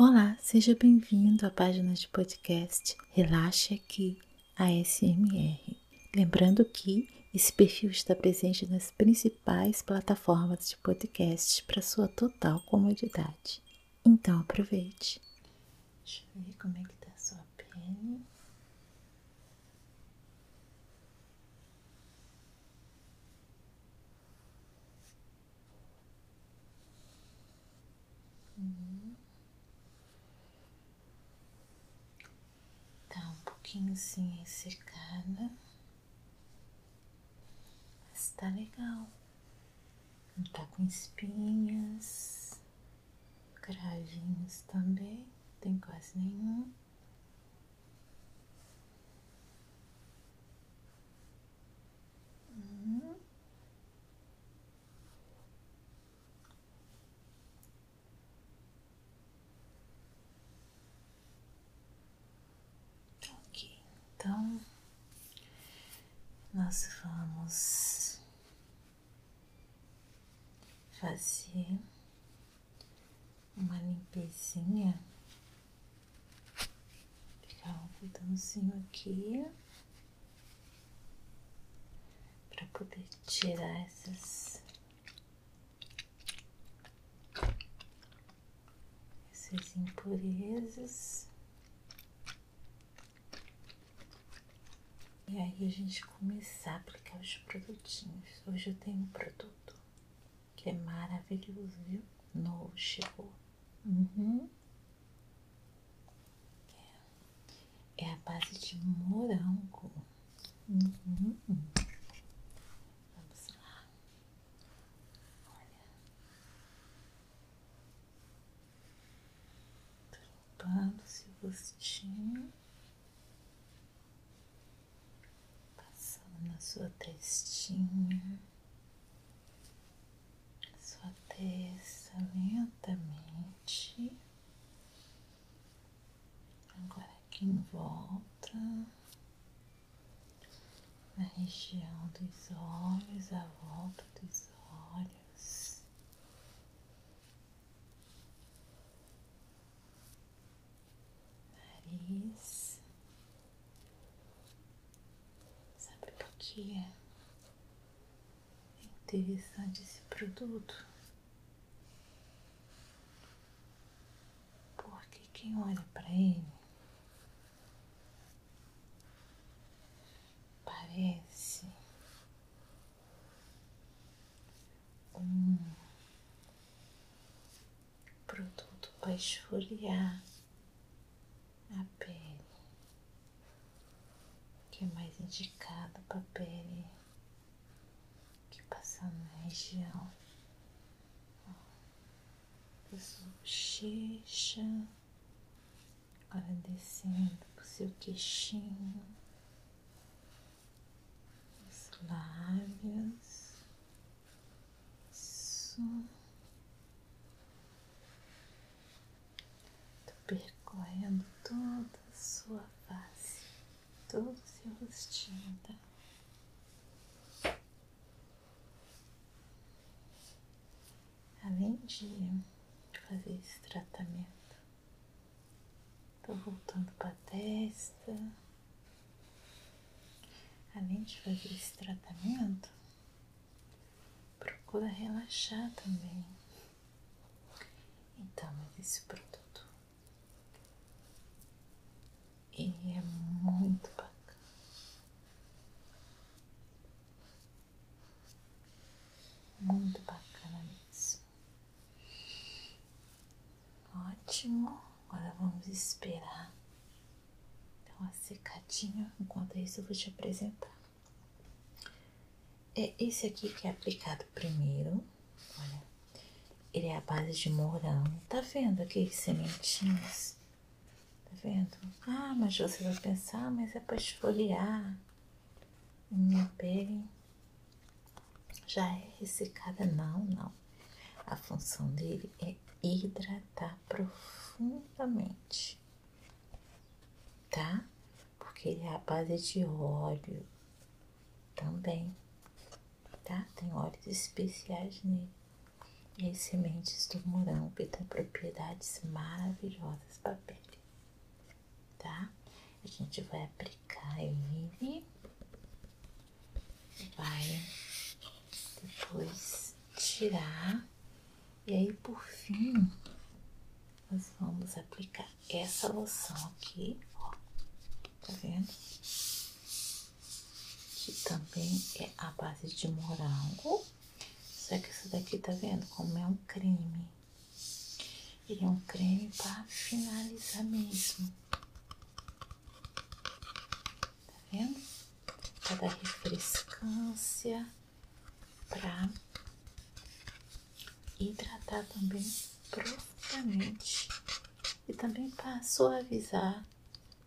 Olá, seja bem-vindo à página de podcast Relaxe Aqui, ASMR. Lembrando que esse perfil está presente nas principais plataformas de podcast para sua total comodidade. Então aproveite. Deixa eu ver como é que tá a sua pele. Pouquinho assim ressecada. Mas tá legal. Não tá com espinhas, cravinhos também, tem quase nenhum. Hum. Então, nós vamos fazer uma limpezinha, pegar um botãozinho aqui para poder tirar essas essas impurezas. E aí a gente começar a aplicar os produtinhos. Hoje eu tenho um produto que é maravilhoso, viu? Novo chegou. Uhum. É, é a base de morango. Uhum. Vamos lá. Olha. Tô limpando seu rostinho. na sua testinha, sua testa lentamente. Agora aqui em volta, na região dos olhos, a volta dos olhos. Nariz. Que é interessante esse produto. Porque quem olha para ele parece um produto para esfoliar a pele que é mais indicado para pele que passa na região da sua bochecha, agora descendo pro seu queixinho, os lábios, isso. Tô percorrendo toda a sua face, todo seu tá? Além de fazer esse tratamento, tô voltando para a testa. Além de fazer esse tratamento, procura relaxar também. Então, mas esse produto ele é muito bacana. Muito bacana mesmo. Ótimo. Agora vamos esperar dar uma secadinha. Enquanto isso, eu vou te apresentar. É esse aqui que é aplicado primeiro. Olha, ele é a base de morango. Tá vendo aqueles sementinhos? Tá vendo? Ah, mas você vai pensar, mas é para esfoliar minha pele já é ressecada. Não, não. A função dele é hidratar profundamente, tá? Porque ele é a base de óleo também, tá? Tem óleos especiais nele. e as sementes do morango que tem propriedades maravilhosas para a pele, tá? A gente vai aplicar ele, vai depois tirar e aí por fim nós vamos aplicar essa loção aqui, ó, tá vendo? Que também é a base de morango, só que essa daqui tá vendo como é um creme. Ele é um creme para finalizar mesmo. Tá vendo? Para dar refrescância, para hidratar também profundamente e também para suavizar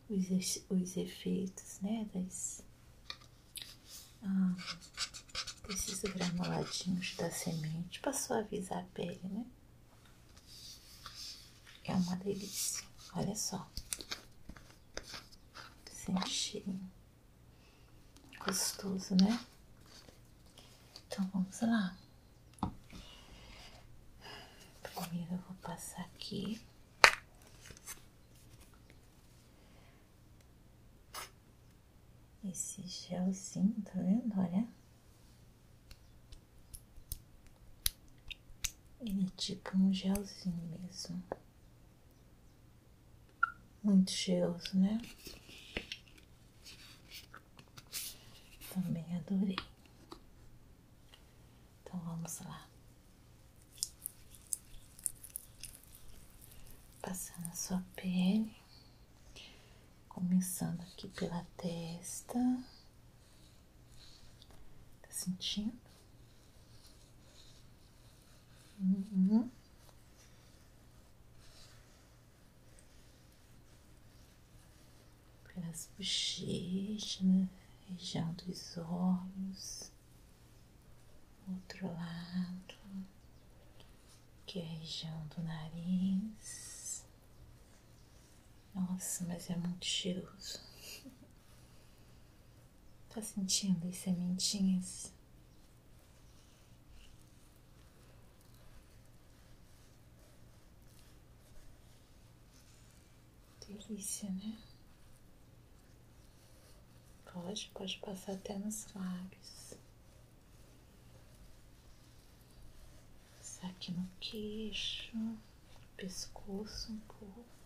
os, os efeitos né, das, ah, desses granuladinhos da semente para suavizar a pele, né? É uma delícia, olha só. Sente cheirinho. Gostoso, né? Então vamos lá. Primeiro eu vou passar aqui. Esse gelzinho, tá vendo? Olha. Ele é tipo um gelzinho mesmo. Muito cheiroso, né? Também adorei. Então vamos lá. Passar na sua pele, começando aqui pela testa. Tá sentindo? Uhum. Pelas bochechas, na região dos olhos, outro lado, que é a região do nariz. Nossa, mas é muito cheiroso. Tá sentindo as sementinhas? Delícia, né? Pode, pode passar até nos lábios. Passar aqui no queixo, pescoço um pouco.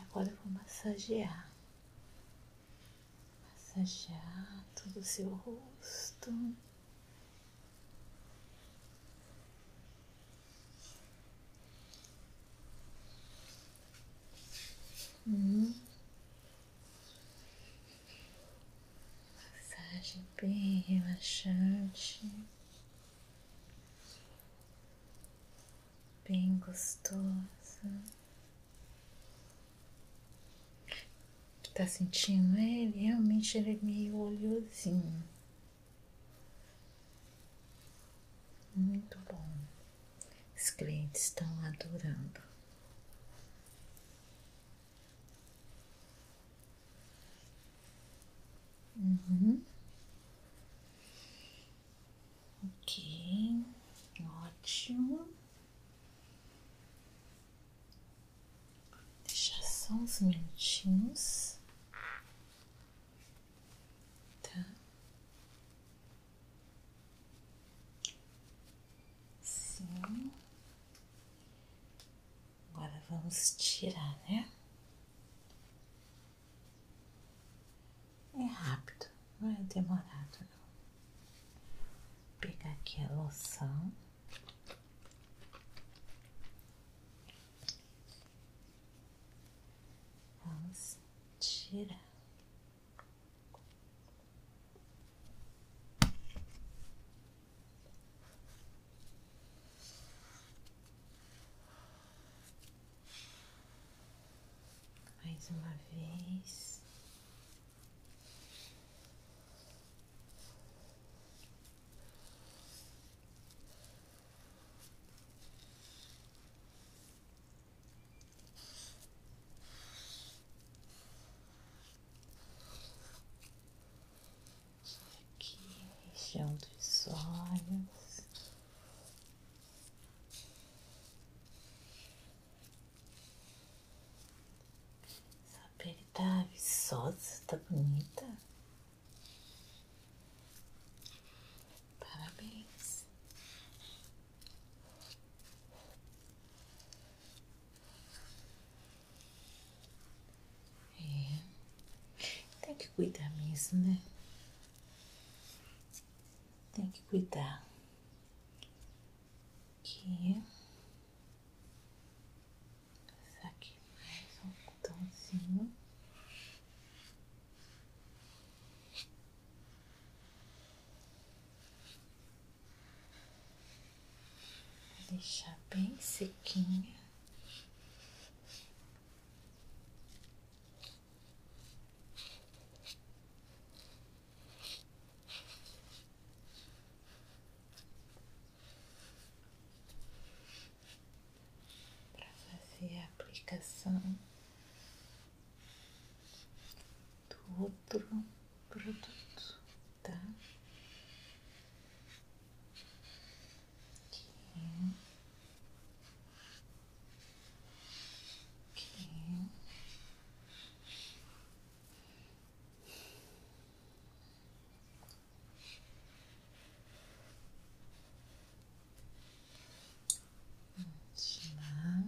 Agora eu vou massagear. Massagear todo o seu rosto. Hum. Massagem bem relaxante, bem gostosa. Tá sentindo ele? Realmente ele é meio oleosinho. Muito bom. Os clientes estão adorando. Uhum. Ok, ótimo. Deixa só uns minutinhos. Tá. Sim. Agora vamos tirar, né? É rápido, não é demorado não. Vou pegar aqui a loção. Vamos tirar. Mais uma vez. aqui, região dos olhos. tá tá bonita. Parabéns. É. Tem que cuidar mesmo, né? Tem que cuidar. Aqui. Passar aqui mais um botãozinho. Deixar bem sequinha. para fazer a aplicação do outro produto, tá? Aqui. Aqui. Tirar.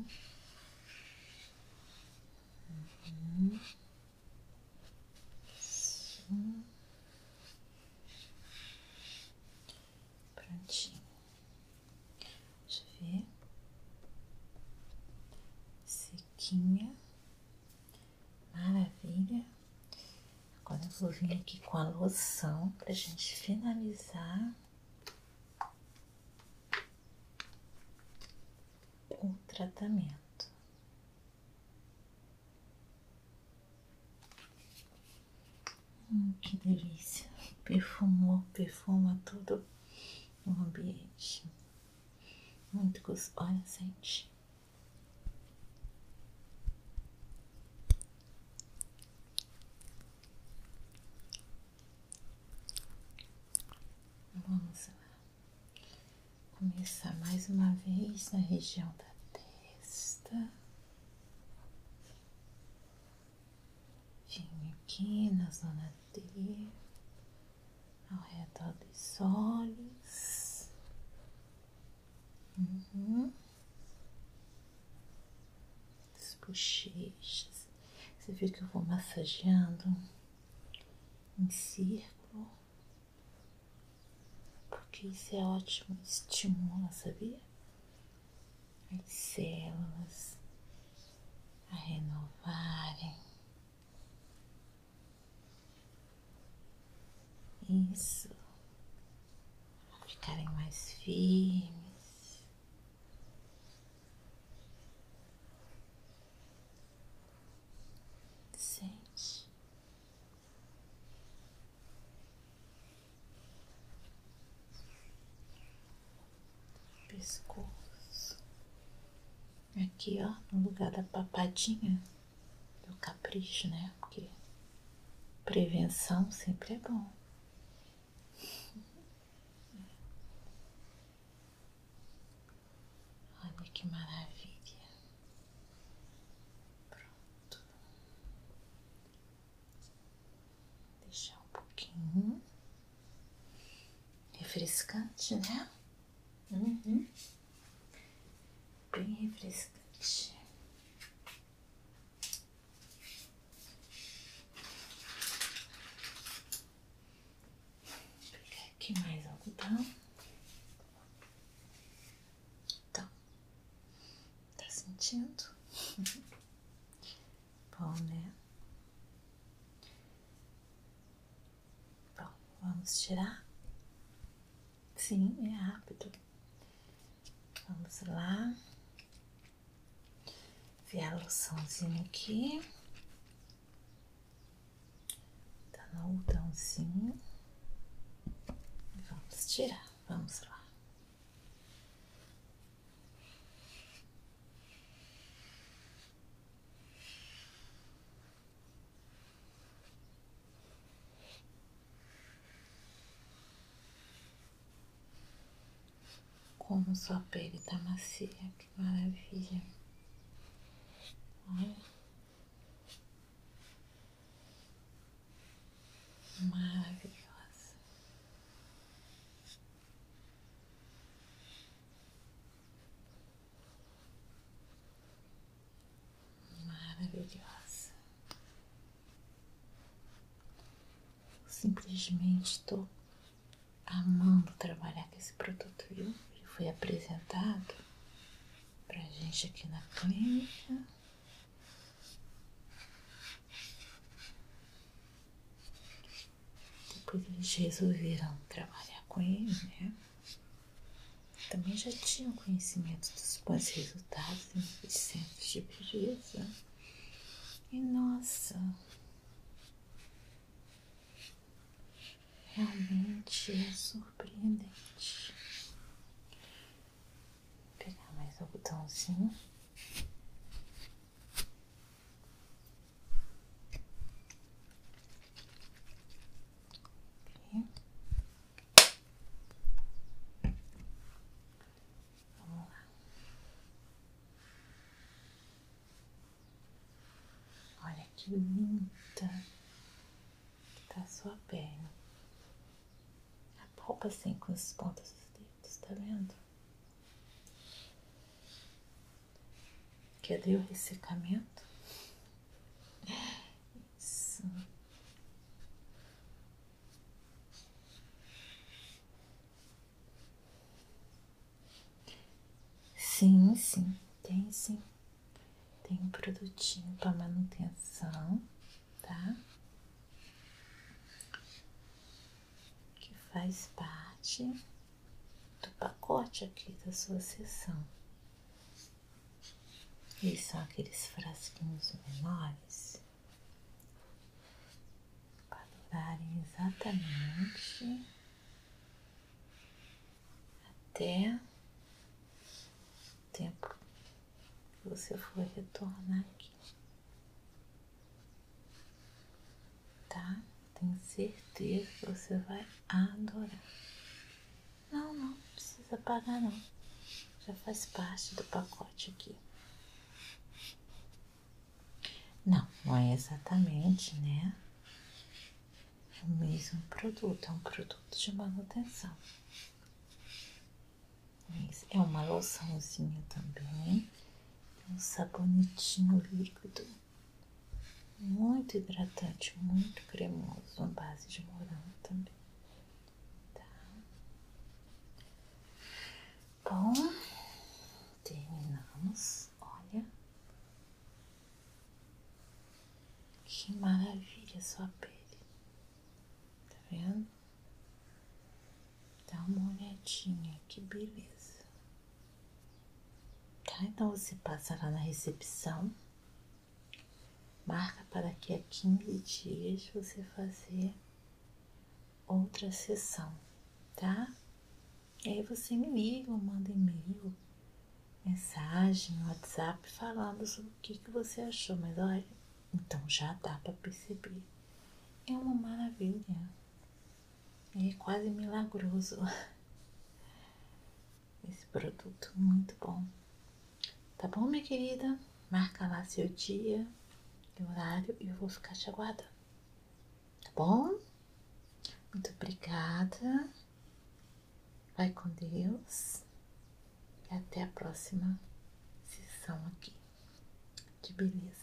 Uhum. Isso. Prontinho. Deixa eu ver. Sequinha. Maravilha. Agora eu vou vir aqui com a loção pra gente finalizar o tratamento. Hum, que delícia! Perfumou, perfuma todo o ambiente. Muito gostoso. Olha, sente. Vamos lá. Começar mais uma vez na região da testa. Vim aqui na zona D, ao redor dos olhos. Uhum. As bochechas. Você viu que eu vou massageando em círculo? Porque isso é ótimo, estimula, sabia? As células a renovarem. Isso. A ficarem mais firmes. Sente. Pescoço. Aqui, ó, no lugar da papadinha. Do capricho, né? Porque prevenção sempre é bom. Olha que maravilha. Pronto. Deixar um pouquinho refrescante, né? Uhum. Bem refrescante. Vou pegar aqui mais algodão. Então, tá sentindo? Bom, né? Bom, vamos tirar? Sim, é rápido. Vamos lá. Ver a loçãozinha aqui. Tá no algodãozinho. Vamos tirar, vamos lá. Como sua pele tá macia, que maravilha. Olha. Maravilhosa. Maravilhosa. Simplesmente estou amando trabalhar com esse produto, viu? Foi apresentado pra gente aqui na clínica. Depois eles resolveram trabalhar com ele, né? Também já tinham conhecimento dos bons resultados dos centros de beleza. E nossa, realmente é surpreendente. Vou pegar mais botãozinho. Olha que linda que tá a sua pele. A roupa assim com as pontas dos dedos, tá vendo? Cadê o ressecamento? Isso. Sim, sim, tem sim. Tem um produtinho para manutenção, tá? Que faz parte do pacote aqui da sua sessão. Eles são aqueles frasquinhos menores para durarem exatamente até o tempo que você for retornar aqui. Tá? Tenho certeza que você vai adorar. Não, não precisa pagar não. Já faz parte do pacote aqui. É exatamente, né? O mesmo produto, é um produto de manutenção. É uma loçãozinha também, um sabonetinho líquido, muito hidratante, muito cremoso, à base de morango também. Tá? Bom, terminamos. Olha que maravilha sua pele, tá vendo? Dá uma olhadinha, que beleza. Tá? Então você passa lá na recepção, marca para daqui a 15 dias você fazer outra sessão, tá? E aí você me liga manda e-mail, mensagem, WhatsApp falando sobre o que, que você achou. Mas olha, então já dá para perceber. É uma maravilha. É quase milagroso esse produto, muito bom. Tá bom, minha querida? Marca lá seu dia e horário e eu vou ficar te aguardando. Tá bom? Muito obrigada. Vai com Deus. E até a próxima sessão aqui de beleza.